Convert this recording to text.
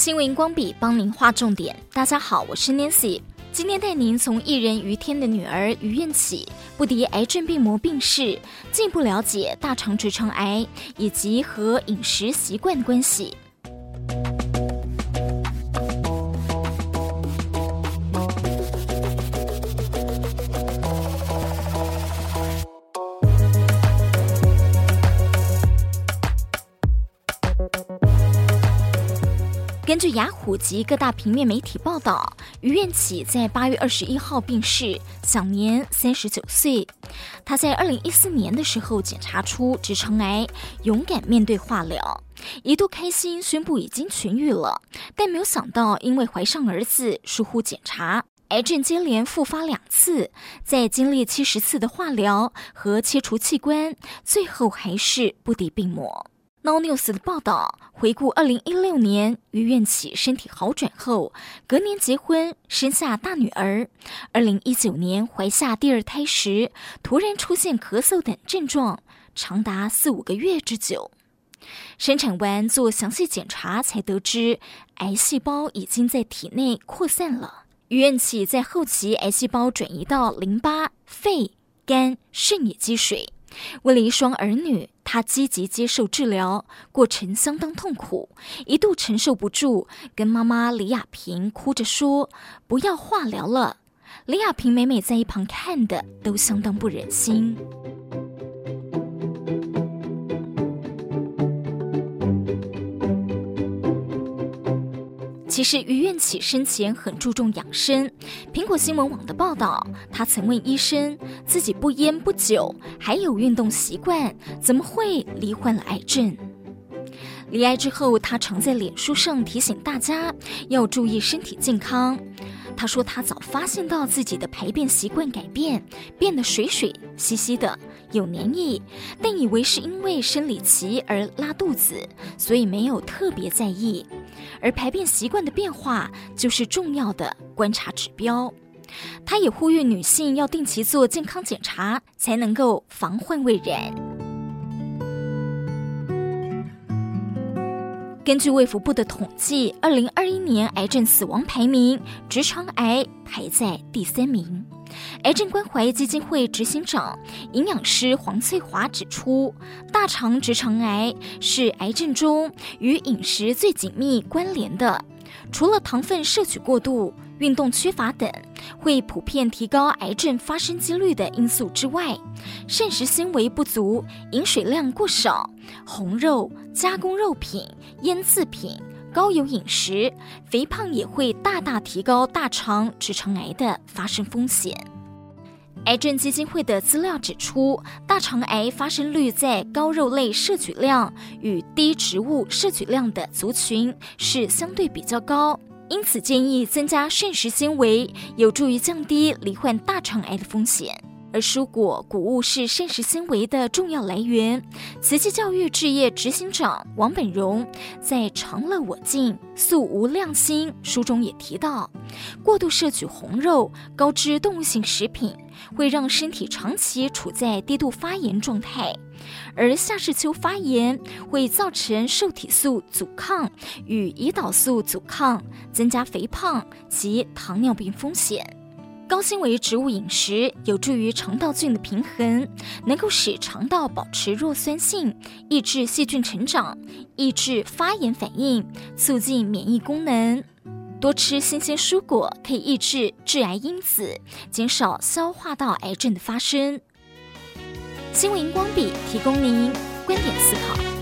新闻光笔帮您画重点。大家好，我是 Nancy，今天带您从艺人于天的女儿于愿起不敌癌症病魔病逝，进一步了解大肠直肠癌以及和饮食习惯的关系。根据雅虎及各大平面媒体报道，于愿起在八月二十一号病逝，享年三十九岁。他在二零一四年的时候检查出直肠癌，勇敢面对化疗，一度开心宣布已经痊愈了，但没有想到因为怀上儿子，疏忽检查，癌症接连复发两次，在经历七十次的化疗和切除器官，最后还是不敌病魔。Nonews 的报道回顾，二零一六年余愿起身体好转后，隔年结婚生下大女儿。二零一九年怀下第二胎时，突然出现咳嗽等症状，长达四五个月之久。生产完做详细检查，才得知癌细胞已经在体内扩散了。余愿起在后期癌细胞转移到淋巴、肺、肝、肾也积水。为了一双儿女，他积极接受治疗，过程相当痛苦，一度承受不住，跟妈妈李亚萍哭着说：“不要化疗了。”李亚萍每每在一旁看的，都相当不忍心。其实于愿起生前很注重养生。苹果新闻网的报道，他曾问医生，自己不烟不酒，还有运动习惯，怎么会罹患了癌症？罹癌之后，他常在脸书上提醒大家要注意身体健康。他说他早发现到自己的排便习惯改变，变得水水稀稀的，有黏液，但以为是因为生理期而拉肚子，所以没有特别在意。而排便习惯的变化就是重要的观察指标。他也呼吁女性要定期做健康检查，才能够防患未然。根据卫福部的统计，二零二一年癌症死亡排名，直肠癌排在第三名。癌症关怀基金会执行长、营养师黄翠华指出，大肠直肠癌是癌症中与饮食最紧密关联的。除了糖分摄取过度、运动缺乏等会普遍提高癌症发生几率的因素之外，膳食纤维不足、饮水量过少、红肉、加工肉品、腌制品、高油饮食、肥胖也会大大提高大肠直肠癌的发生风险。癌症基金会的资料指出，大肠癌发生率在高肉类摄取量与低植物摄取量的族群是相对比较高，因此建议增加膳食纤维，有助于降低罹患大肠癌的风险。而蔬果、谷物是膳食纤维的重要来源。慈济教育置业执行长王本荣在《长乐我净，素无量心》书中也提到，过度摄取红肉、高脂动物性食品，会让身体长期处在低度发炎状态，而下视丘发炎会造成受体素阻抗与胰岛素阻抗，增加肥胖及糖尿病风险。高纤维植物饮食有助于肠道菌的平衡，能够使肠道保持弱酸性，抑制细菌成长，抑制发炎反应，促进免疫功能。多吃新鲜蔬果可以抑制致癌因子，减少消化道癌症的发生。新闻荧光笔提供您观点思考。